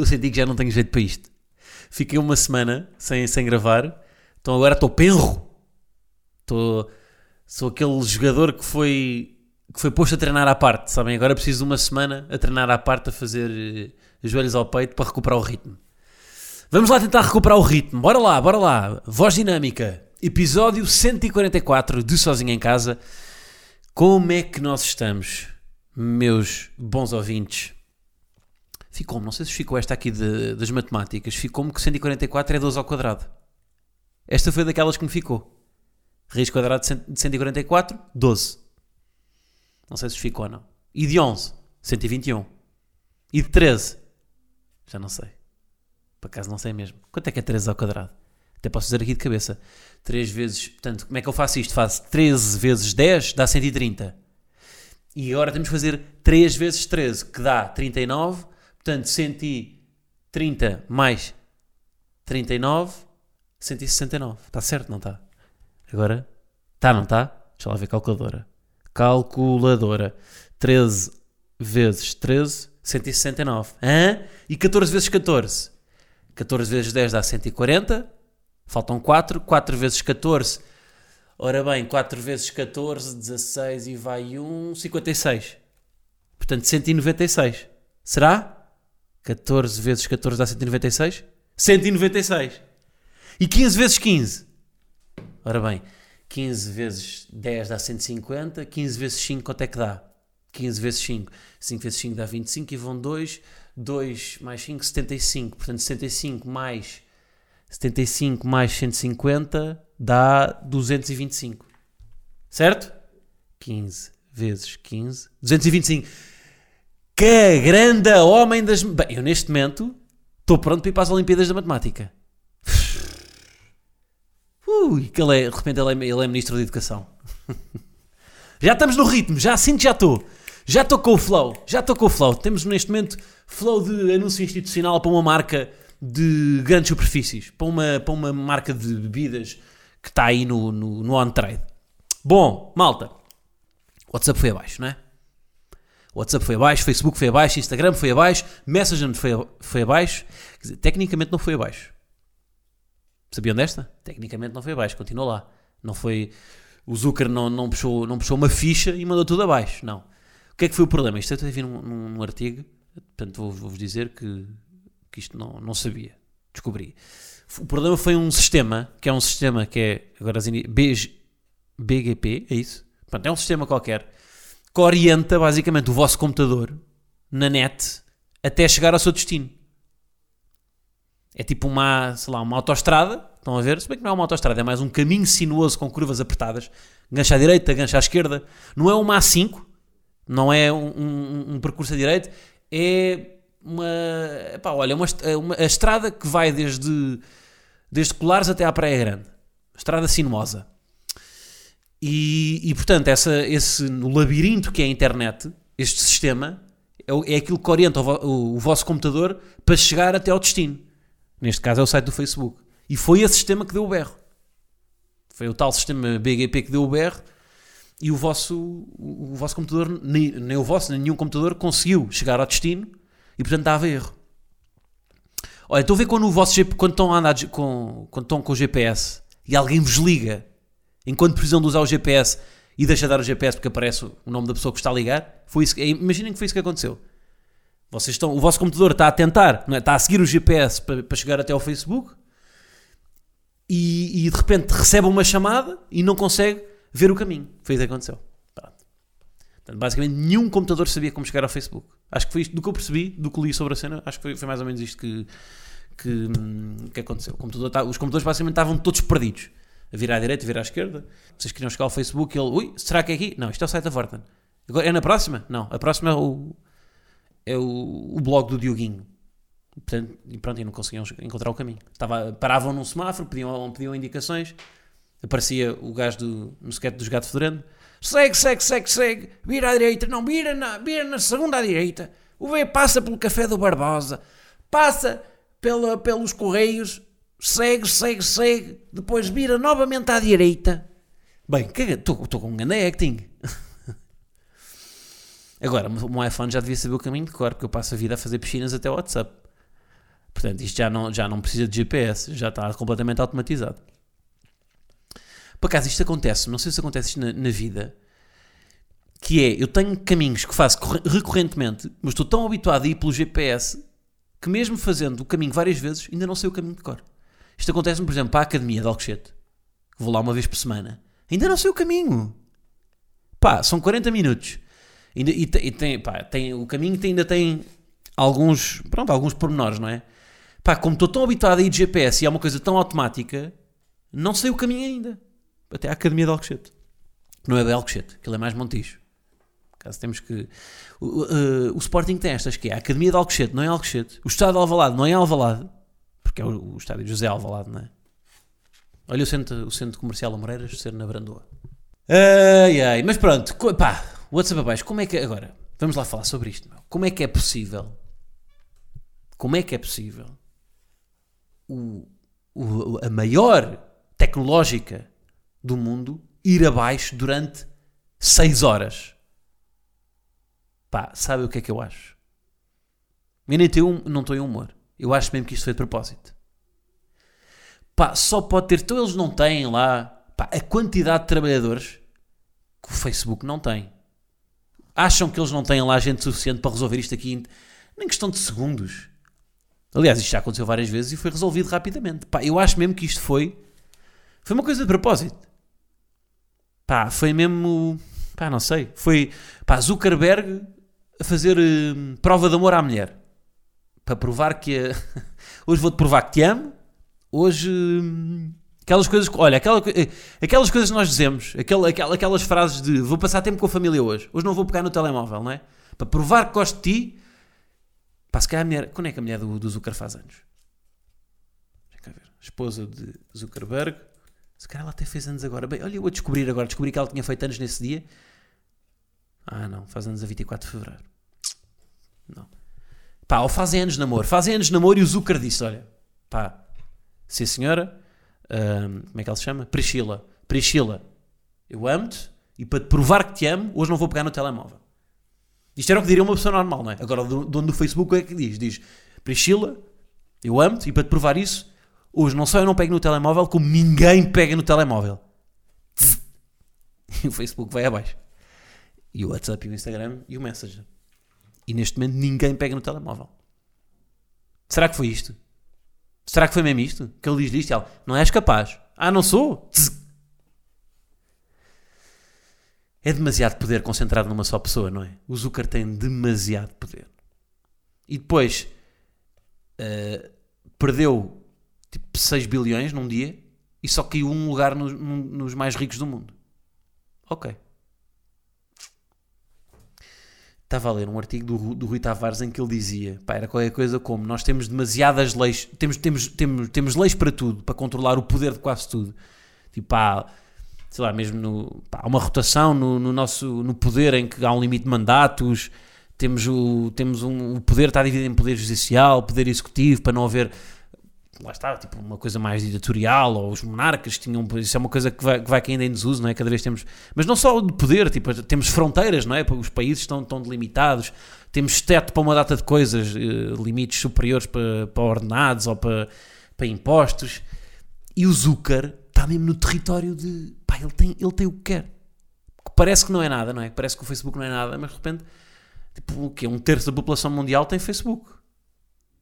Estou a sentir que já não tenho jeito para isto. Fiquei uma semana sem, sem gravar, então agora estou penro. Estou, sou aquele jogador que foi, que foi posto a treinar à parte, sabem? Agora preciso de uma semana a treinar à parte, a fazer eh, joelhos ao peito para recuperar o ritmo. Vamos lá tentar recuperar o ritmo. Bora lá, bora lá. Voz dinâmica. Episódio 144 de Sozinho em Casa. Como é que nós estamos, meus bons ouvintes? Ficou-me, não sei se ficou esta aqui de- das matemáticas, ficou-me que 144 é 12 ao quadrado. Esta foi daquelas que me ficou. Raiz quadrada de cento- de 144, 12. Não sei se ficou ou não. E de 11, 121. E de 13, já não sei. Por acaso não sei mesmo. Quanto é que é 13 ao quadrado? Até posso dizer aqui de cabeça. 3 vezes. Portanto, como é que eu faço isto? Faço 13 vezes 10 dá 130. E agora temos que fazer 3 vezes 13, que dá 39. Portanto, 130 mais 39, 169. Está certo, não está? Agora, está, não está? Deixa lá ver, calculadora. Calculadora. 13 vezes 13, 169. Hã? E 14 vezes 14? 14 vezes 10 dá 140. Faltam 4. 4 vezes 14. Ora bem, 4 vezes 14, 16 e vai 1, 56. Portanto, 196. Será? 14 vezes 14 dá 196? 196. E 15 vezes 15? Ora bem, 15 vezes 10 dá 150. 15 vezes 5 quanto é que dá? 15 vezes 5. 5 vezes 5 dá 25 e vão 2. 2 mais 5, 75. Portanto, 75 mais 75 mais 150 dá 225. Certo? 15 vezes 15. 225. Que grande homem das. Bem, eu neste momento estou pronto para ir para as Olimpíadas da Matemática. Ui, que ele é, de repente ele é, ele é Ministro da Educação. já estamos no ritmo, já sinto já estou. Já estou com o flow, já estou com o flow. Temos neste momento flow de anúncio institucional para uma marca de grandes superfícies, para uma, para uma marca de bebidas que está aí no, no, no on-trade. Bom, malta, o WhatsApp foi abaixo, não é? WhatsApp foi abaixo, Facebook foi abaixo, Instagram foi abaixo, Messenger foi, foi abaixo. Quer dizer, tecnicamente não foi abaixo. Sabiam desta? Tecnicamente não foi abaixo, continua lá. Não foi. O Zucker não, não, puxou, não puxou uma ficha e mandou tudo abaixo. Não. O que é que foi o problema? Isto eu vi num, num, artigo, portanto vou- vou-vos dizer que, que isto não, não sabia. Descobri. O problema foi um sistema, que é um sistema que é. Agora BGP, é isso? Portanto, é um sistema qualquer que orienta basicamente o vosso computador na net até chegar ao seu destino. É tipo uma, sei lá, uma autoestrada, estão a ver? Se bem que não é uma autoestrada, é mais um caminho sinuoso com curvas apertadas, gancha à direita, gancha à esquerda. Não é uma A5, não é um, um- um percurso a direita, é uma, epá, olha, uma, est- uma- a estrada que vai desde, desde Colares até à Praia Grande. Estrada sinuosa. E, e, portanto, essa, esse, no labirinto que é a internet, este sistema é, é aquilo que orienta o, o- o vosso computador para chegar até ao destino. Neste caso é o site do Facebook. E foi esse sistema que deu o berro. Foi o tal sistema BGP que deu o berro e o vosso, o, vosso computador, nem, nem o vosso, nem nenhum computador conseguiu chegar ao destino e, portanto, dava erro. Olha, estou a ver quando, o vosso, quando, estão a andar com, quando estão com o GPS e alguém vos liga enquanto precisam de usar o GPS e deixa de dar o GPS porque aparece o nome da pessoa que está a ligar. Foi isso, que- imaginem que foi isso que aconteceu. Vocês estão, o vosso computador está a tentar, é? está a seguir o GPS para, para chegar até ao Facebook e, e de repente recebe uma chamada e não consegue ver o caminho. Foi isso que aconteceu. Portanto, basicamente, nenhum computador sabia como chegar ao Facebook. Acho que foi isto do que eu percebi, do que li sobre a cena. Acho que foi, foi mais ou menos isto que, que, hum, que aconteceu. Computador tá- os computadores basicamente estavam todos perdidos. A virar à direita, a virar à esquerda. Vocês queriam chegar ao Facebook ele, ui, será que é aqui? Não, isto é o site da Vorten. Agora, é na próxima? Não, a próxima é o, é o, o blog do Dioguinho. Portanto, e pronto, e não conseguiam encontrar o caminho. Estava, paravam num semáforo, pediam, pediam indicações, aparecia o gajo do, no dos gatos fedorando, segue, segue, segue, segue, vira à direita, não, vira na, vira na segunda à direita, o B passa pelo café do Barbosa, passa pela, pelos Correios, segue, segue, segue, depois vira novamente à direita. Bem, estou com um grande acting. Agora, o meu iPhone já devia saber o caminho de cor, porque eu passo a vida a fazer piscinas até o WhatsApp. Portanto, isto já não, já não precisa de GPS, já está completamente automatizado. Por acaso, isto acontece, não sei se acontece isto na, na vida, que é, eu tenho caminhos que faço recorrentemente, mas estou tão habituado a ir pelo GPS que mesmo fazendo o caminho várias vezes, ainda não sei o caminho de cor. Isto acontece-me, por exemplo, para a Academia de Alcochete, vou lá uma vez por semana. Ainda não sei o caminho. Pá, são 40 minutos. Ainda, e, e tem, pá, tem, o caminho tem, ainda tem alguns, pronto, alguns pormenores, não é? Pá, como estou tão habituado a ir de GPS e é uma coisa tão automática, não sei o caminho ainda. Até à Academia de Alcochete. Não é de Alcochete, aquilo é mais Montijo. Caso temos que... O, uh, o Sporting tem estas, que é a Academia de Alcochete, não é Alcochete. O Estado de Alvalade não é Alvalade, porque é o, o estádio José Alvalade, não é? Olha o centro, o centro comercial Amoreiras ser na Brandoa. Ai, ai, mas pronto, pá, WhatsApp abaixo, como é que... Agora, vamos lá falar sobre isto, meu. Como é que é possível... Como é que é possível o, o, a maior tecnológica do mundo ir abaixo durante 6 horas. Pá, sabe o que é que eu acho? Eu nem tenho, não estou em humor. Eu acho mesmo que isto foi de propósito. Pá, só pode ter. Então eles não têm lá pá, a quantidade de trabalhadores que o Facebook não tem. Acham que eles não têm lá gente suficiente para resolver isto aqui em questão de segundos. Aliás, isto já aconteceu várias vezes e foi resolvido rapidamente. Pá, eu acho mesmo que isto foi. Foi uma coisa de propósito. Pá, foi mesmo. Pá, não sei. Foi. Pá, Zuckerberg a fazer uh, prova de amor à mulher. Para provar que. Hoje vou-te provar que te amo. Hoje. Aquelas coisas. Olha, aquela, aquelas coisas que nós dizemos. Aquela, aquelas, frases de vou passar tempo com a família hoje. Hoje não vou pegar no telemóvel, não é? Para provar que gosto de ti Pá, se calhar a mulher. Quando é que a mulher do, do Zucker faz anos? Deixa ver. Esposa de Zuckerberg. Se calhar ela até fez anos agora. Bem, olha, eu vou descobrir agora. Descobri que ela tinha feito anos nesse dia. Ah, não. Faz anos a 24 de fevereiro. Não. Pá, ou fazem anos de namoro. Fazem anos de namoro e o Zucker disse: olha, pá, sim senhora. Um, como é que ela se chama? Priscila. Priscila, eu amo-te e para te provar que te amo, hoje não vou pegar no telemóvel. Isto era o que diria uma pessoa normal, não é? Agora, o dono do Facebook, é que diz? Diz: Priscila, eu amo-te e para te provar isso, hoje não só eu não pego no telemóvel, como ninguém pega no telemóvel. E o Facebook vai abaixo. E o WhatsApp e o Instagram e o Messenger. E neste momento ninguém pega no telemóvel. Será que foi isto? Será que foi mesmo isto? Que ele diz isto e ela, não és capaz. Ah, não sou? É demasiado poder concentrado numa só pessoa, não é? O Zucker tem demasiado poder. E depois uh, perdeu tipo 6 bilhões num dia e só caiu um lugar no, no, nos mais ricos do mundo. Ok. Estava a ler um artigo do, do Rui Tavares em que ele dizia: pá, era qualquer coisa como nós temos demasiadas leis, temos, temos, temos, temos leis para tudo, para controlar o poder de quase tudo. Tipo, pá, sei lá, mesmo no, pá, há uma rotação no, no, nosso no poder em que há um limite de mandatos, temos o, temos um, o poder está dividido em poder judicial, poder executivo, para não haver lá está, tipo uma coisa mais ditatorial, ou os monarcas tinham, isso é uma coisa que vai, que vai caindo em desuso, não é? Cada vez temos, mas não só de poder, tipo, temos fronteiras, não é? Os países estão, estão delimitados, temos teto para uma data de coisas, eh, limites superiores para, para ordenados ou para, para impostos, e o Zucker está mesmo no território de pá, ele tem, ele tem o que quer. Parece que não é nada, não é? Parece que o Facebook não é nada, mas de repente, tipo, o quê? Um terço da população mundial tem Facebook.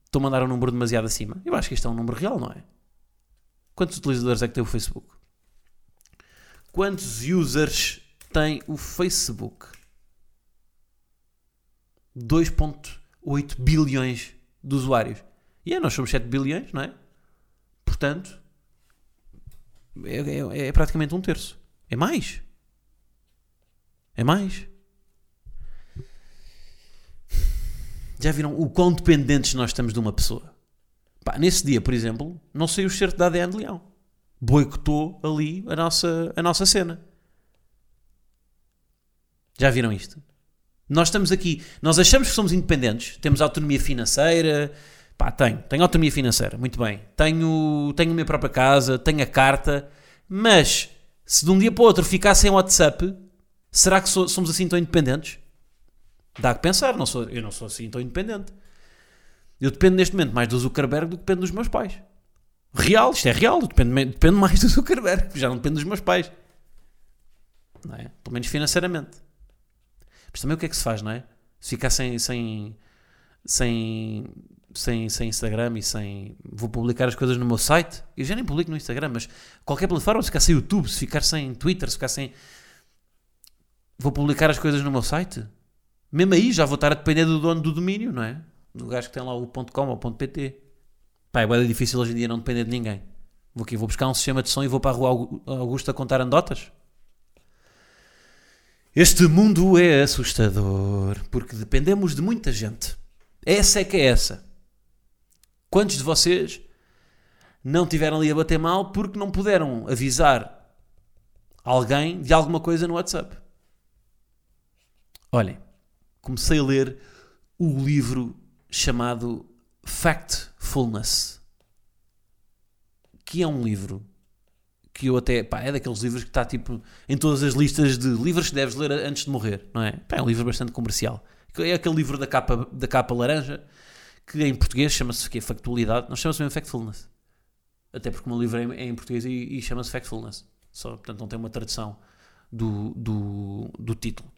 Estou a mandar um número demasiado acima. Eu acho que isto é um número real, não é? Quantos utilizadores é que tem o Facebook? Quantos users tem o Facebook? 2.8 bilhões de usuários. E é, nós somos 7 bilhões, não é? Portanto, é, é, é praticamente um terço. É mais. É mais. Já viram o quão dependentes nós estamos de uma pessoa? Pá, nesse dia, por exemplo, não saiu o certo da ADN de Leão. Boicotou ali a nossa, a nossa cena. Já viram isto? Nós estamos aqui, nós achamos que somos independentes, temos autonomia financeira. Pá, tenho, tenho autonomia financeira, muito bem. Tenho, tenho a minha própria casa, tenho a carta, mas se de um dia para o outro ficar sem WhatsApp, será que so- somos assim tão independentes? Dá que pensar, não sou, eu não sou assim tão independente. Eu dependo neste momento mais do Zuckerberg do que dependo dos meus pais. Real, isto é real, dependo mais do Zuckerberg, já não dependo dos meus pais. Não é? Pelo menos financeiramente. Mas também o que é que se faz, não é? Se ficar sem, sem, sem, sem, sem Instagram e sem. Vou publicar as coisas no meu site. Eu já nem publico no Instagram, mas qualquer plataforma, se ficar sem YouTube, se ficar sem Twitter, se ficar sem. Vou publicar as coisas no meu site. Mesmo aí já vou estar a depender do dono do domínio, não é? Do gajo que tem lá o .com ou o .pt. Pá, é bué difícil hoje em dia não depender de ninguém. Vou aqui, vou buscar um sistema de som e vou para a rua Augu- Augusta contar anedotas. Este mundo é assustador porque dependemos de muita gente. Essa é que é essa. Quantos de vocês não tiveram ali a bater mal porque não puderam avisar alguém de alguma coisa no WhatsApp? Olhem, comecei a ler o livro chamado Factfulness, que é um livro que eu até, pá, é daqueles livros que está tipo em todas as listas de livros que deves ler antes de morrer, não é? Pá, é um livro bastante comercial. É aquele livro da capa, da capa laranja que em português chama-se o quê? Factualidade. Não chama-se mesmo Factfulness. Até porque o meu livro é em português e, e chama-se Factfulness. Só, portanto, não tem uma tradução do, do, do título.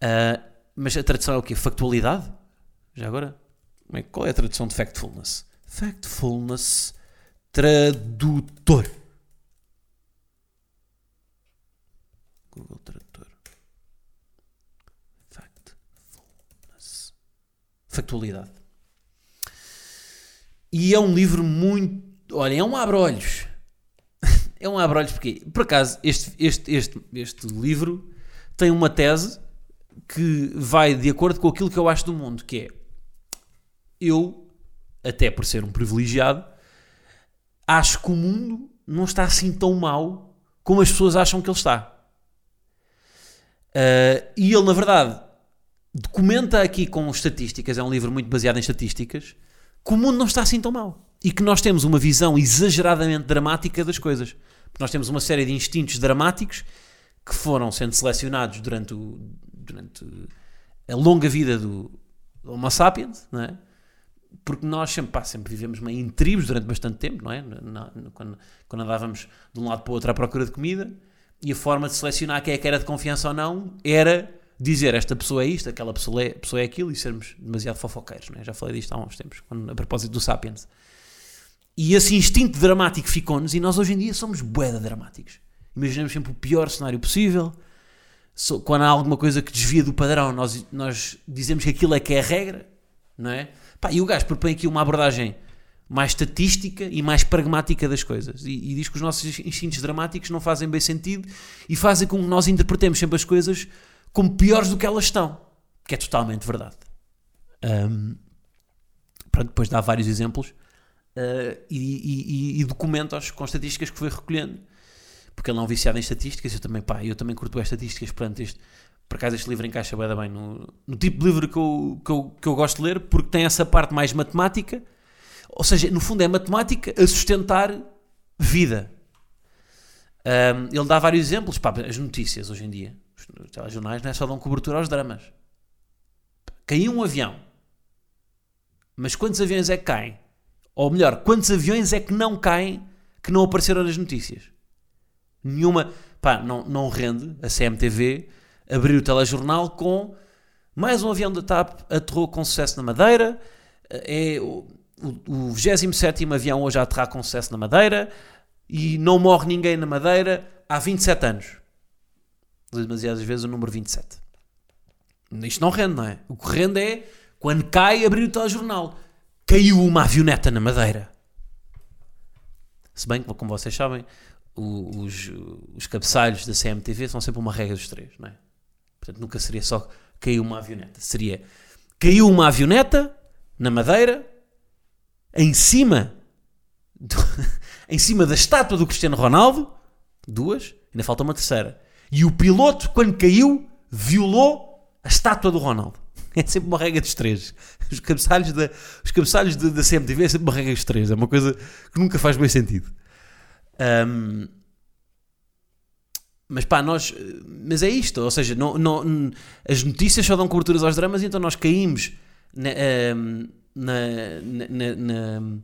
Ah, mas a tradução é o quê? Factualidade? Já agora? Qual é a tradução de Factfulness? Factfulness Tradutor. Google Tradutor. Factfulness. Factualidade. E é um livro muito. Olha, é um abre-olhos. é um abre-olhos porque, por acaso, este, este, este, este livro tem uma tese que vai de acordo com aquilo que eu acho do mundo, que é eu, até por ser um privilegiado, acho que o mundo não está assim tão mau como as pessoas acham que ele está. Ah, e ele, na verdade, documenta aqui com estatísticas, é um livro muito baseado em estatísticas, que o mundo não está assim tão mau. E que nós temos uma visão exageradamente dramática das coisas. Nós temos uma série de instintos dramáticos que foram sendo selecionados durante, o, durante a longa vida do Homo sapiens, não é? porque nós sempre, pá, sempre vivemos meio em tribos durante bastante tempo, não é? Na- na- quando, quando andávamos de um lado para o outro à procura de comida, e a forma de selecionar quem é que era de confiança ou não era dizer esta pessoa é isto, aquela pessoa é, pessoa é aquilo e sermos demasiado fofoqueiros, não é? Já falei disto há uns tempos, quando- a propósito do Sapiens. E esse instinto dramático ficou-nos e nós hoje em dia somos boeda dramáticos. Imaginamos sempre o pior cenário possível. So- Quando há alguma coisa que desvia do padrão, nós, nós dizemos que aquilo é que é a regra, não é? Pá, e o gajo propõe aqui uma abordagem mais estatística e mais pragmática das coisas. E, e diz que os nossos instintos dramáticos não fazem bem sentido e fazem com que nós interpretemos sempre as coisas como piores do que elas estão. Que é totalmente verdade. Ahm, pronto, depois dá vários exemplos ah, e, e, e- documenta-os com estatísticas que foi recolhendo. Porque ele não é um viciado em estatísticas, eu também, pá, eu também curto as estatísticas, portanto, este, por acaso este livro encaixa bem, bem no, no tipo de livro que eu, que, eu, que eu gosto de ler, porque tem essa parte mais matemática, ou seja, no fundo é matemática a sustentar vida. Ahm, ele dá vários exemplos, pá, as notícias hoje em dia, os telejornais não é só dão cobertura aos dramas. Caiu um avião, mas quantos aviões é que caem? Ou melhor, quantos aviões é que não caem que não apareceram nas notícias? Nenhuma, pá, não, não rende a CMTV abrir o telejornal com mais um avião da TAP aterrou com sucesso na Madeira, é o, o, o 27 avião hoje a aterrar com sucesso na Madeira e não morre ninguém na Madeira há 27 anos. Demasiadas vezes o número 27. Isto não rende, não é? O que rende é quando cai abrir o telejornal. Caiu uma avioneta na Madeira. Se bem que, como vocês sabem, os, os cabeçalhos da CMTV são sempre uma regra dos três, não é? Portanto, nunca seria só caiu uma avioneta. Seria caiu uma avioneta na Madeira, em cima, do- em cima da estátua do Cristiano Ronaldo, duas, ainda falta uma terceira. E o piloto, quando caiu, violou a estátua do Ronaldo. É sempre uma regra dos três. Os cabeçalhos da, os cabeçalhos da, da CMTV é sempre uma regra dos três. É uma coisa que nunca faz bem sentido. Ahm, mas pá, nós. Mas é isto, ou seja, não, não- as notícias só dão coberturas aos dramas, então nós caímos na, na, na, na-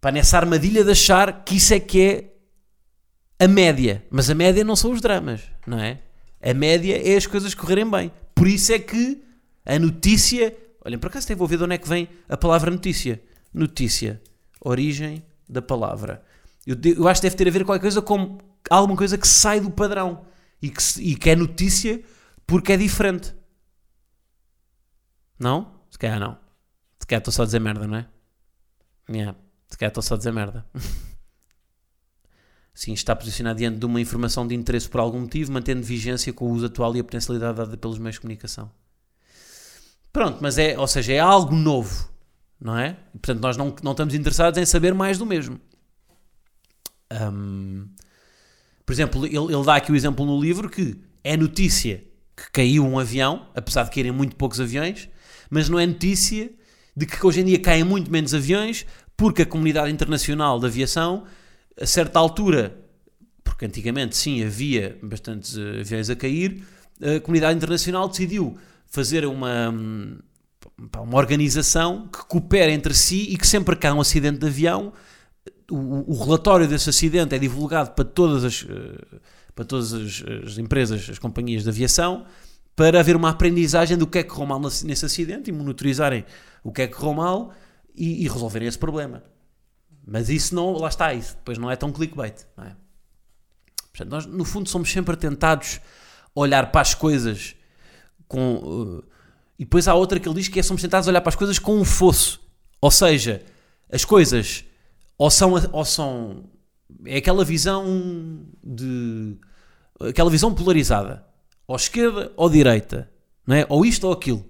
pá, nessa armadilha de achar que isso é que é a média. Mas a média não são os dramas, não é? A média é as coisas correrem bem. Por isso é que a notícia. Olhem, por acaso até vou ver de onde é que vem a palavra notícia. Notícia. Origem da palavra. Eu, eu acho que deve ter a ver com coisa alguma coisa que sai do padrão e que, e que é notícia porque é diferente. Não? Se calhar não. Se calhar estou só a dizer merda, não é? Yeah. Se calhar estou só a dizer merda. Sim, está posicionado diante de uma informação de interesse por algum motivo, mantendo vigência com o uso atual e a potencialidade dada pelos meios de comunicação. Pronto, mas é, ou seja, é algo novo, não é? Portanto, nós não, não estamos interessados em saber mais do mesmo. Hum, por exemplo, ele, ele dá aqui o exemplo no livro que é notícia que caiu um avião, apesar de caírem muito poucos aviões, mas não é notícia de que hoje em dia caem muito menos aviões porque a comunidade internacional de aviação, a certa altura, porque antigamente sim havia bastantes eh, aviões a cair, a comunidade internacional decidiu fazer uma, hum, uma organização que coopera entre si e que sempre que há um acidente de avião, o, o relatório desse acidente é divulgado para todas as, eh, para todas as, as empresas, as companhias de aviação, para haver uma aprendizagem do que é que correu mal nesse, acidente e monitorizarem o que é que correu mal e, e resolverem esse problema. Mas isso não, lá está, isso depois não é tão clickbait, não é? Portanto, nós no fundo somos sempre tentados olhar para as coisas com. eh, e depois há outra que ele diz que é somos tentados olhar para as coisas com um fosso. Ou seja, as coisas ou são, ou são é aquela visão de aquela visão polarizada. Ou esquerda ou direita não é? ou isto ou aquilo.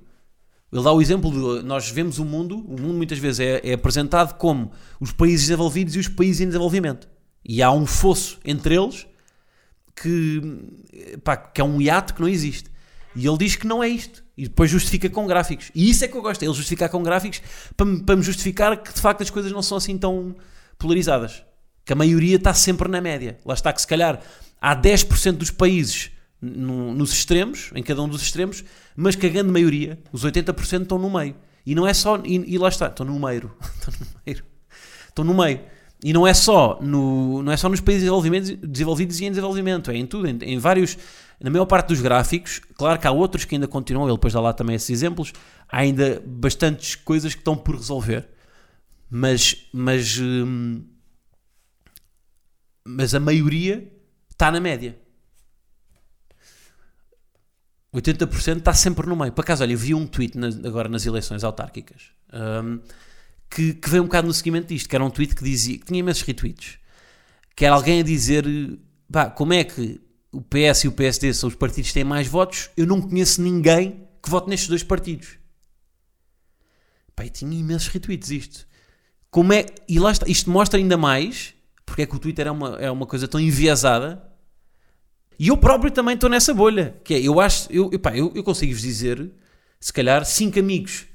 Ele dá o exemplo de nós vemos o mundo o mundo muitas vezes é, é apresentado como os países desenvolvidos e os países em desenvolvimento. E há um fosso entre eles que, pá, que é um hiato que não existe e ele diz que não é isto e depois justifica com gráficos e isso é que eu gosto, é ele justificar com gráficos para, me- justificar que de facto as coisas não são assim tão polarizadas. Que a maioria está sempre na média. Lá está que se calhar há 10% dos países no- nos extremos, em cada um dos extremos, mas que a grande maioria, os 80% estão no meio. E não é só, e, e lá está, estão no meio. Estão no meio. Estão no meio. E não é só, no, não é só nos países desenvolvimentos- desenvolvidos e em desenvolvimento, é em tudo, em, em vários, na maior parte dos gráficos, claro que há outros que ainda continuam, ele depois dá lá também esses exemplos, há ainda bastantes coisas que estão por resolver mas mas hum, mas a maioria está na média. 80% está sempre no meio. Por acaso olha eu vi um tweet agora nas eleições autárquicas hum, que, que veio um bocado no seguimento disto que era um tweet que dizia que tinha imensos retweets que era alguém a dizer pá, como é que o PS e o PSD são os partidos que têm mais votos eu não conheço ninguém que vote nestes dois partidos e tinha imensos retweets isto como é, e lá está, isto mostra ainda mais porque é que o Twitter é uma, é uma coisa tão enviesada. E eu próprio também estou nessa bolha. Que é, eu acho, eu, eu, eu, eu consigo-vos dizer, se calhar, cinco amigos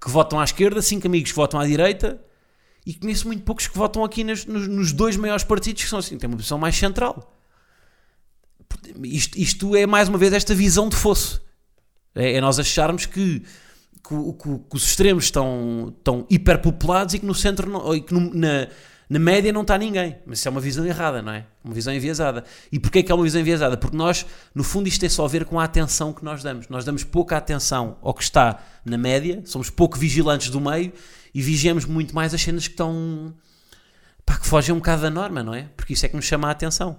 que votam à esquerda, cinco amigos que votam à direita, e conheço muito poucos que votam aqui nos, nos, nos dois maiores partidos que são assim, têm uma posição mais central. Isto, isto é mais uma vez esta visão de fosso. É, é nós acharmos que que, que que os extremos estão, estão hiperpopulados e que no centro não- e que no- na, na média não está ninguém. Mas isso é uma visão errada, não é? Uma visão enviesada. E porquê que é uma visão enviesada? Porque nós, no fundo, isto tem só a ver com a atenção que nós damos. Nós damos pouca atenção ao que está na média, somos pouco vigilantes do meio e vigiamos muito mais as cenas que estão. pá, que fogem um bocado da norma, não é? Porque isso é que nos chama a atenção.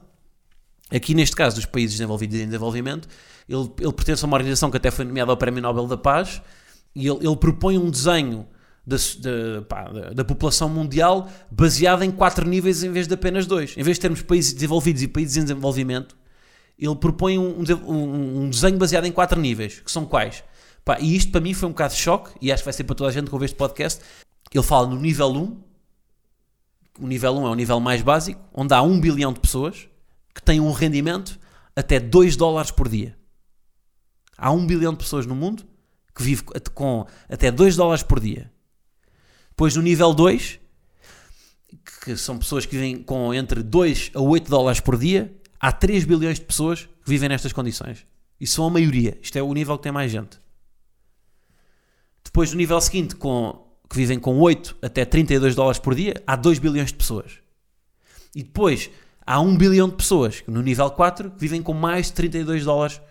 Aqui neste caso dos países desenvolvidos e em desenvolvimento, ele, ele pertence a uma organização que até foi nomeada ao Prémio Nobel da Paz e ele, ele propõe um desenho da, pá, da- população mundial baseado em quatro níveis em vez de apenas dois. Em vez de termos países desenvolvidos e países em desenvolvimento, ele propõe um, um, um desenho baseado em quatro níveis, que são quais? Pá, e isto para mim foi um bocado de choque, e acho que vai ser para toda a gente que ouve este podcast. Ele fala no nível 1, o nível 1 é o nível mais básico, onde há 1 bilhão de pessoas que têm um rendimento até 2 dólares por dia. Há 1 bilhão de pessoas no mundo que vive com até 2 dólares por dia. Depois no nível 2, que são pessoas que vivem com entre 2 a 8 dólares por dia, há 3 bilhões de pessoas que vivem nestas condições. E são a maioria. Isto é o nível que tem mais gente. Depois, no nível seguinte, com, que vivem com 8 até 32 dólares por dia, há 2 bilhões de pessoas. E depois, há 1 bilhão de pessoas, no nível 4, que vivem com mais de 32 dólares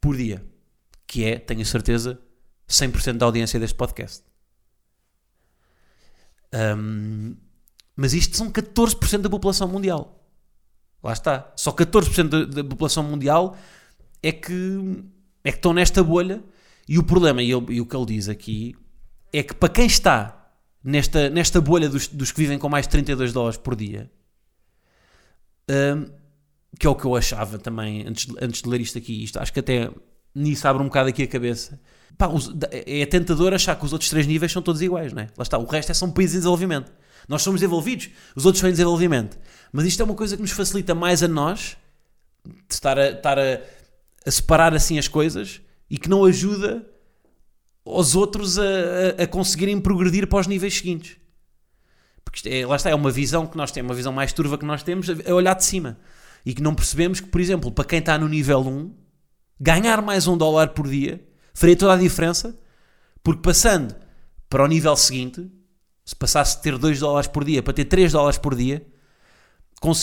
por dia. Que é, tenho certeza, 100% da audiência deste podcast. Um, mas isto são 14% da população mundial. Lá está. Só 14% da, da população mundial é que, é que estão nesta bolha. E o problema, e, e, o que ele diz aqui, é que para quem está nesta, nesta bolha dos, dos que vivem com mais de 32 dólares por dia, que é o que eu achava também antes, antes de ler isto aqui, isto, acho que até nisso abre um bocado aqui a cabeça. Pá, é tentador achar que os outros três níveis são todos iguais, não é? Lá está, o resto é são países em desenvolvimento. Nós somos desenvolvidos, os outros são em desenvolvimento. Mas isto é uma coisa que nos facilita mais a nós de estar a, estar a, a separar assim as coisas e que não ajuda aos outros a, a, a conseguirem progredir para os níveis seguintes. Porque é, lá está, é uma visão que nós temos, uma visão mais turva que nós temos, é olhar de cima. E que não percebemos que, por exemplo, para quem está no nível 1, ganhar mais um dólar por dia faria toda a diferença, porque passando para o nível seguinte, se passasse de ter 2 dólares por dia para ter 3 dólares por dia,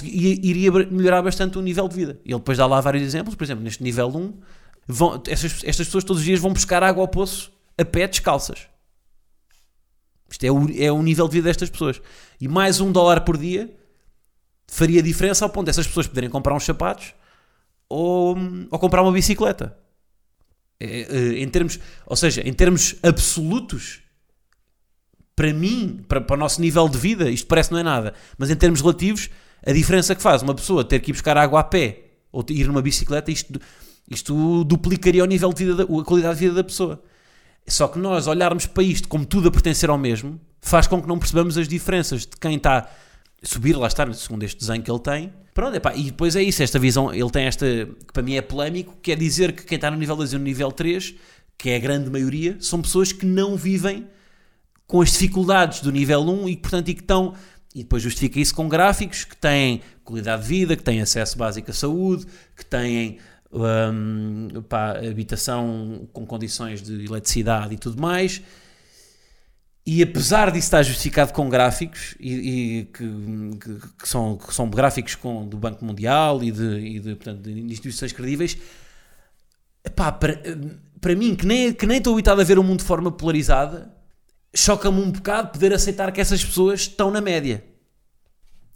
iria melhorar bastante o nível de vida. Ele depois dá lá vários exemplos, por exemplo, neste nível 1, vão, estas, estas pessoas todos os dias vão buscar água ao poço a pé descalças. Isto é o, é o nível de vida destas pessoas. E mais um dólar por dia faria diferença ao ponto dessas pessoas poderem comprar uns sapatos ou, ou comprar uma bicicleta. É, é, em termos, ou seja, em termos absolutos, para mim, para, para o nosso nível de vida, isto parece não é nada. Mas em termos relativos, a diferença que faz uma pessoa ter que ir buscar água a pé ou ir numa bicicleta, isto, isto duplicaria o nível de vida, a qualidade de vida da pessoa. Só que nós olharmos para isto como tudo a pertencer ao mesmo, faz com que não percebamos as diferenças de quem está a subir, lá está, segundo este desenho que ele tem. Pronto, epá, e depois é isso, esta visão, ele tem esta, que para mim é polémico, que é dizer que quem está no nível 2 e no nível 3, que é a grande maioria, são pessoas que não vivem com as dificuldades do nível 1 e, portanto, e que estão. E depois justifica isso com gráficos que têm qualidade de vida, que têm acesso básico à saúde, que têm um, pá, habitação com condições de eletricidade e tudo mais. E apesar disso estar justificado com gráficos, e, e que, que, que, são, que são gráficos com, do Banco Mundial e de, e de, portanto, de instituições credíveis, para, para mim, que nem, que nem estou habitado a ver o mundo de forma polarizada, choca-me um bocado poder aceitar que essas pessoas estão na média.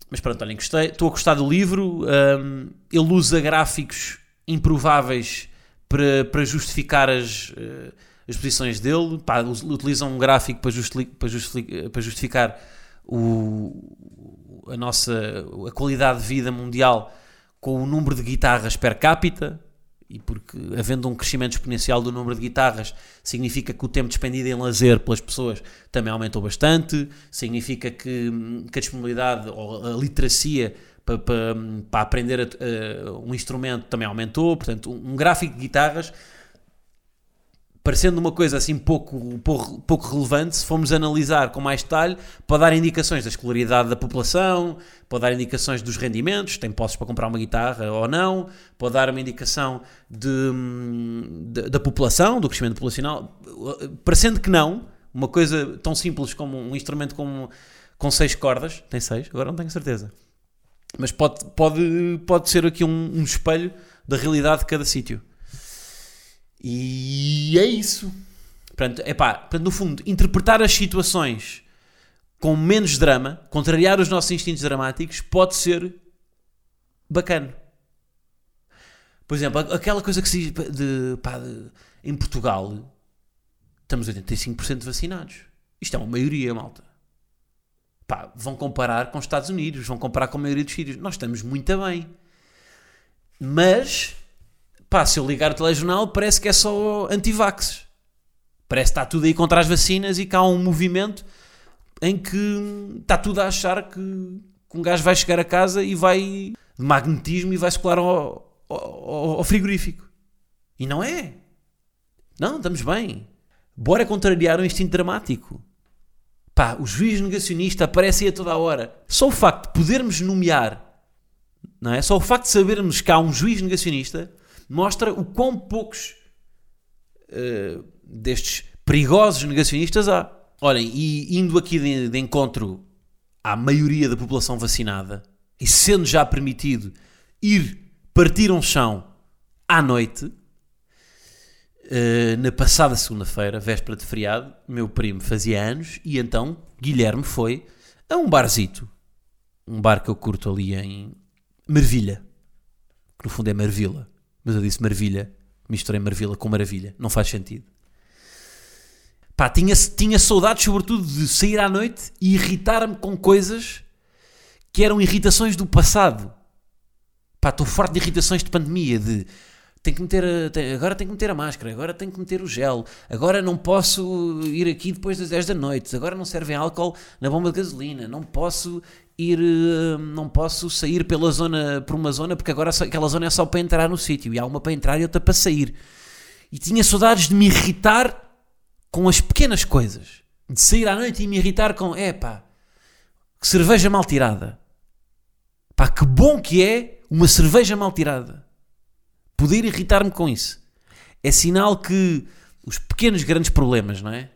Mas pronto, olhem, gostei, estou a gostar do livro. Um, ele usa gráficos improváveis para, para justificar as, uh, as posições dele. Pá, utiliza um gráfico para, justi para, justi para justificar o, a nossa a qualidade de vida mundial com o número de guitarras per capita e porque havendo um crescimento exponencial do número de guitarras, significa que o tempo despendido em lazer pelas pessoas também aumentou bastante, significa que, que a disponibilidade ou a literacia para, para, para aprender a, um instrumento também aumentou, portanto, um, um gráfico de guitarras parecendo uma coisa assim pouco, pouco, pouco relevante, se formos analisar com mais detalhe, pode dar indicações da escolaridade da população, pode dar indicações dos rendimentos, tem posses para comprar uma guitarra ou não, pode dar uma indicação de, de, da população, do crescimento populacional, parecendo que não, uma coisa tão simples como um instrumento com, com seis cordas, tem seis, agora não tenho certeza, mas pode, pode, pode ser aqui um, um espelho da realidade de cada sítio. E é isso. Portanto, epá, portanto, no fundo, interpretar as situações com menos drama, contrariar os nossos instintos dramáticos, pode ser bacana. Por exemplo, aquela coisa que se diz de, pá, de, em Portugal estamos 85% vacinados. Isto é uma maioria, malta. Pá, vão comparar com os Estados Unidos, vão comparar com a maioria dos sírios. Nós estamos muito bem. Mas Pá, se eu ligar o telejornal, parece que é só antivaxes. Parece que está tudo aí contra as vacinas e que há um movimento em que está tudo a achar que, que um gajo vai chegar a casa e vai de magnetismo e vai se colar ao, ao, ao frigorífico. E não é. Não, estamos bem. Bora contrariar o instinto dramático. Pá, o juiz negacionista aparece aí a toda a hora. Só o facto de podermos nomear, não é? Só o facto de sabermos que há um juiz negacionista mostra o quão poucos uh, destes perigosos negacionistas há. Olhem, e indo aqui de, de encontro à maioria da população vacinada e sendo já permitido ir partir um chão à noite, Uh, na passada segunda-feira, véspera de feriado, meu primo fazia anos e então Guilherme foi a um barzito. Um bar que eu curto ali em Marvilha. Que no fundo é Marvila. Mas eu disse Marvilha. Misturei Marvila com Maravilha. Não faz sentido. Pá, tinha, tinha saudades sobretudo de sair à noite e irritar-me com coisas que eram irritações do passado. Pá, estou forte de irritações de pandemia, de tem que meter a, agora tenho que meter a máscara, agora tenho que meter o gel, agora não posso ir aqui depois das 10 da noite, agora não servem álcool na bomba de gasolina, não posso ir, eh, não posso sair pela zona, por uma zona, porque agora aquela zona é só para entrar no sítio, e há uma para entrar e outra para sair. E tinha saudades de me irritar com as pequenas coisas, de sair à noite e me irritar com, é que cerveja mal tirada. Pá, que bom que é uma cerveja mal tirada poder irritar-me com isso. É sinal que os pequenos grandes problemas, não é?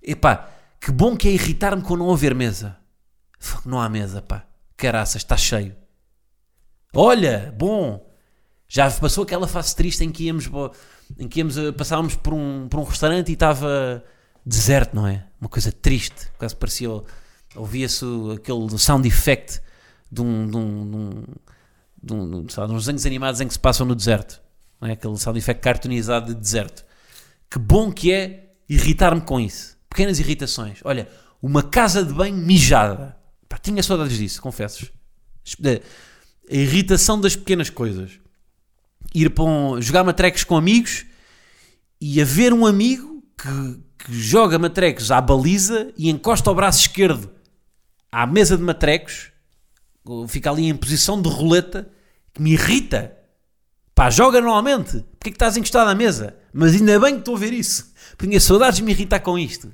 Epá, que bom que é irritar-me com não haver mesa. Não há mesa, pá. Caraças, está cheio. Olha, bom. Já passou aquela fase triste em que íamos, em que íamos eh, passávamos por um, por um restaurante e estava deserto, não é? Uma coisa triste. Quase parecia. Ouvia-se aquele sound effect de um, de um, de um de, um, de, uns desenhos animados em que se passam no deserto. Não é? Aquele sound effect cartoonizado de deserto. Que bom que é irritar-me com isso. Pequenas irritações. Olha, uma casa de banho mijada. Pá, tinha saudades disso, confesso. A irritação das pequenas coisas. Ir para um, jogar matrecos com amigos e haver um amigo que, que joga matrecos à baliza e encosta o braço esquerdo à mesa de matrecos fica ali em posição de roleta que me irrita. Pá, joga normalmente. Porquê é que estás encostado à mesa? Mas ainda bem que estou a ver isso. Porque tinha saudades de me irritar com isto.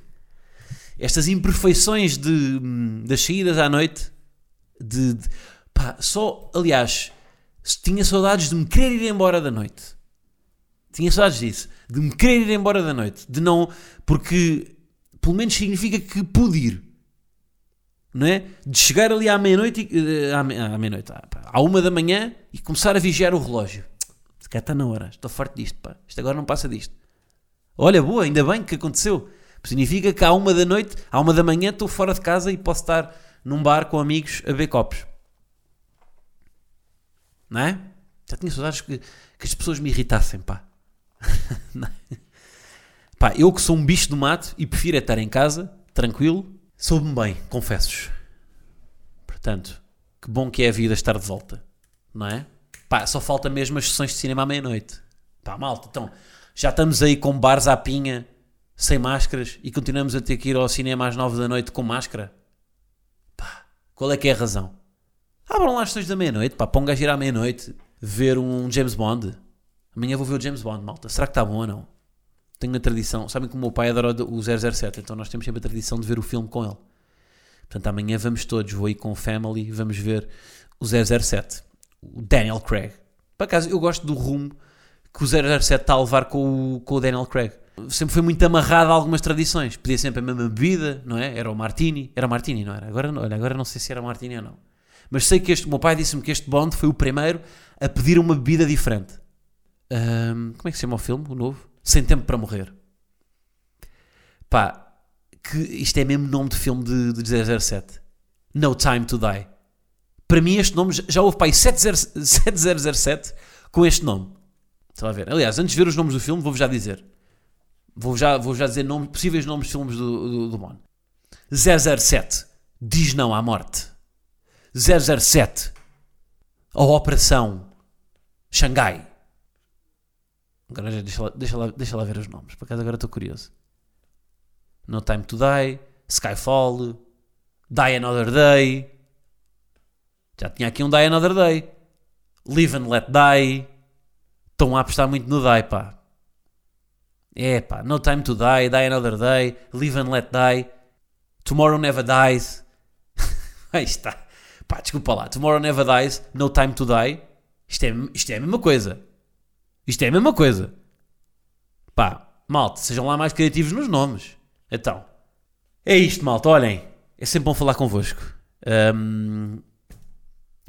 Estas imperfeições de, das saídas à noite. De, de, pá, só, aliás, tinha saudades de me querer ir embora da noite. Tinha saudades disso. De me querer ir embora da noite. De não. Porque pelo menos significa que pude ir não é? De chegar ali à meia-noite, eh, à, meia-noite, à uma da manhã e começar a vigiar o relógio. Se calhar está na hora, estou forte disto, pá. Isto agora não passa disto. Olha, boa, ainda bem que aconteceu. Significa que à uma da noite, à uma da manhã, estou fora de casa e posso estar num bar com amigos a beber copos. Não é? Já tinha saudades que, que as pessoas me irritassem, pá. É? pá, eu que sou um bicho do mato e prefiro é estar em casa, tranquilo, Soube-me bem, confessos. Portanto, que bom que é a vida estar de volta, não é? Pá, só falta mesmo as sessões de cinema à meia-noite. Pá, malta, então, já estamos aí com bares à pinha, sem máscaras, e continuamos a ter que ir ao cinema às nove da noite com máscara? Pá, qual é que é a razão? Abram lá as sessões da meia-noite, pá, para um gajo ir à meia-noite ver um James Bond. Amanhã vou ver o James Bond, malta. Será que está bom ou não? Tenho na tradição, sabem que o meu pai adora o 007, então nós temos sempre a tradição de ver o filme com ele. Portanto, amanhã vamos todos, vou ir com o family, vamos ver o 007, o Daniel Craig. Por acaso, eu gosto do rumo que o 007 está a levar com o, com o Daniel Craig. Sempre foi muito amarrado a algumas tradições. Pedia sempre a mesma bebida, não é? Era o Martini. Era o Martini, não era? Agora, olha, agora não sei se era Martini ou não. Mas sei que este, o meu pai disse-me que este Bond foi o primeiro a pedir uma bebida diferente. Um, como é que se chama o filme, o novo? Sem Tempo para Morrer. Pá, que isto é mesmo nome de filme de, de 007. No Time to Die. Para mim, este nome já houve pai 7007 com este nome. Está a ver? Aliás, antes de ver os nomes do filme, vou-vos já dizer. Vou já, vou já dizer nome, possíveis nomes de filmes do, do, do Bond. 007 diz não à morte. 007 a Operação Xangai. Agora já deixa lá, deixa, lá, deixa lá ver os nomes. Por acaso agora estou curioso. No Time to Die, Skyfall, Die Another Day. Já tinha aqui um Die Another Day. Live and Let Die. Estão a apostar muito no Die, pá. É, pá. No Time to Die, Die Another Day, Live and Let Die. Tomorrow Never Dies. Aí está. Pá, desculpa lá. Tomorrow Never Dies, No Time to Die. Isto é, isto é a mesma coisa. Isto é a mesma coisa. Pá, malta, sejam lá mais criativos nos nomes. Então, é isto, malta. Olhem, é sempre bom falar convosco. Ahm,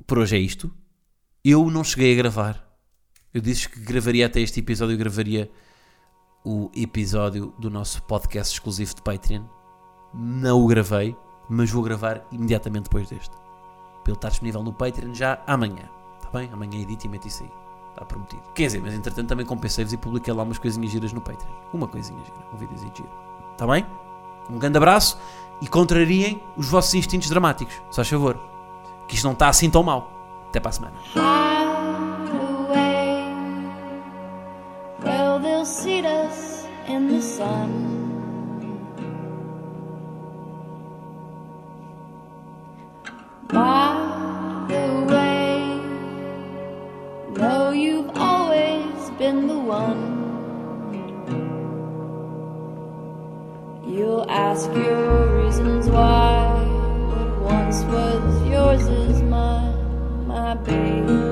por hoje é isto. Eu não cheguei a gravar. Eu disse que gravaria até este episódio. Eu gravaria o episódio do nosso podcast exclusivo de Patreon. Não o gravei, mas vou gravar imediatamente depois deste. Ele estar disponível no Patreon já amanhã. Está bem? Amanhã edito e meto isso aí. Está prometido. Quer dizer, mas entretanto também compensei-vos e publiquei lá umas coisinhas giras no Patreon. Uma coisinha gira, um videozinho giro. Está bem? Um grande abraço e contrariem os vossos instintos dramáticos. Só faz favor. Que isto não está assim tão mal. Até para a semana. By the way, the one. You'll ask your reasons why what once was yours is mine. My baby's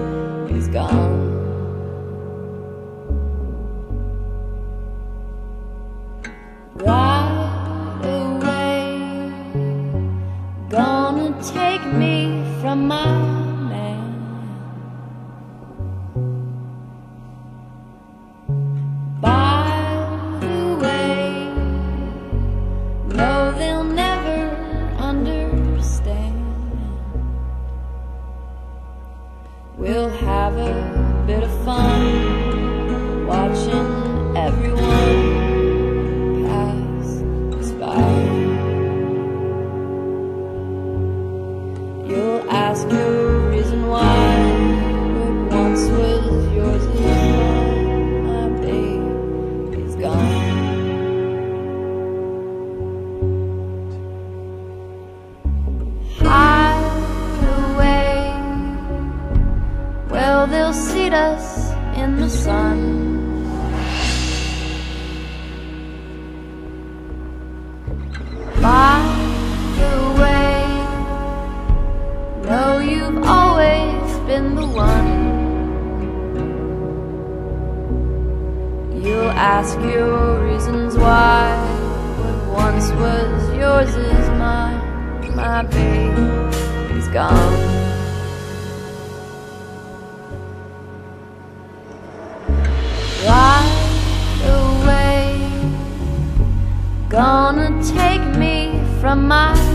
the sun. By the way, no, you've always been the one. You'll ask your reasons why what once was yours is mine. My baby's gone. Gonna take me from my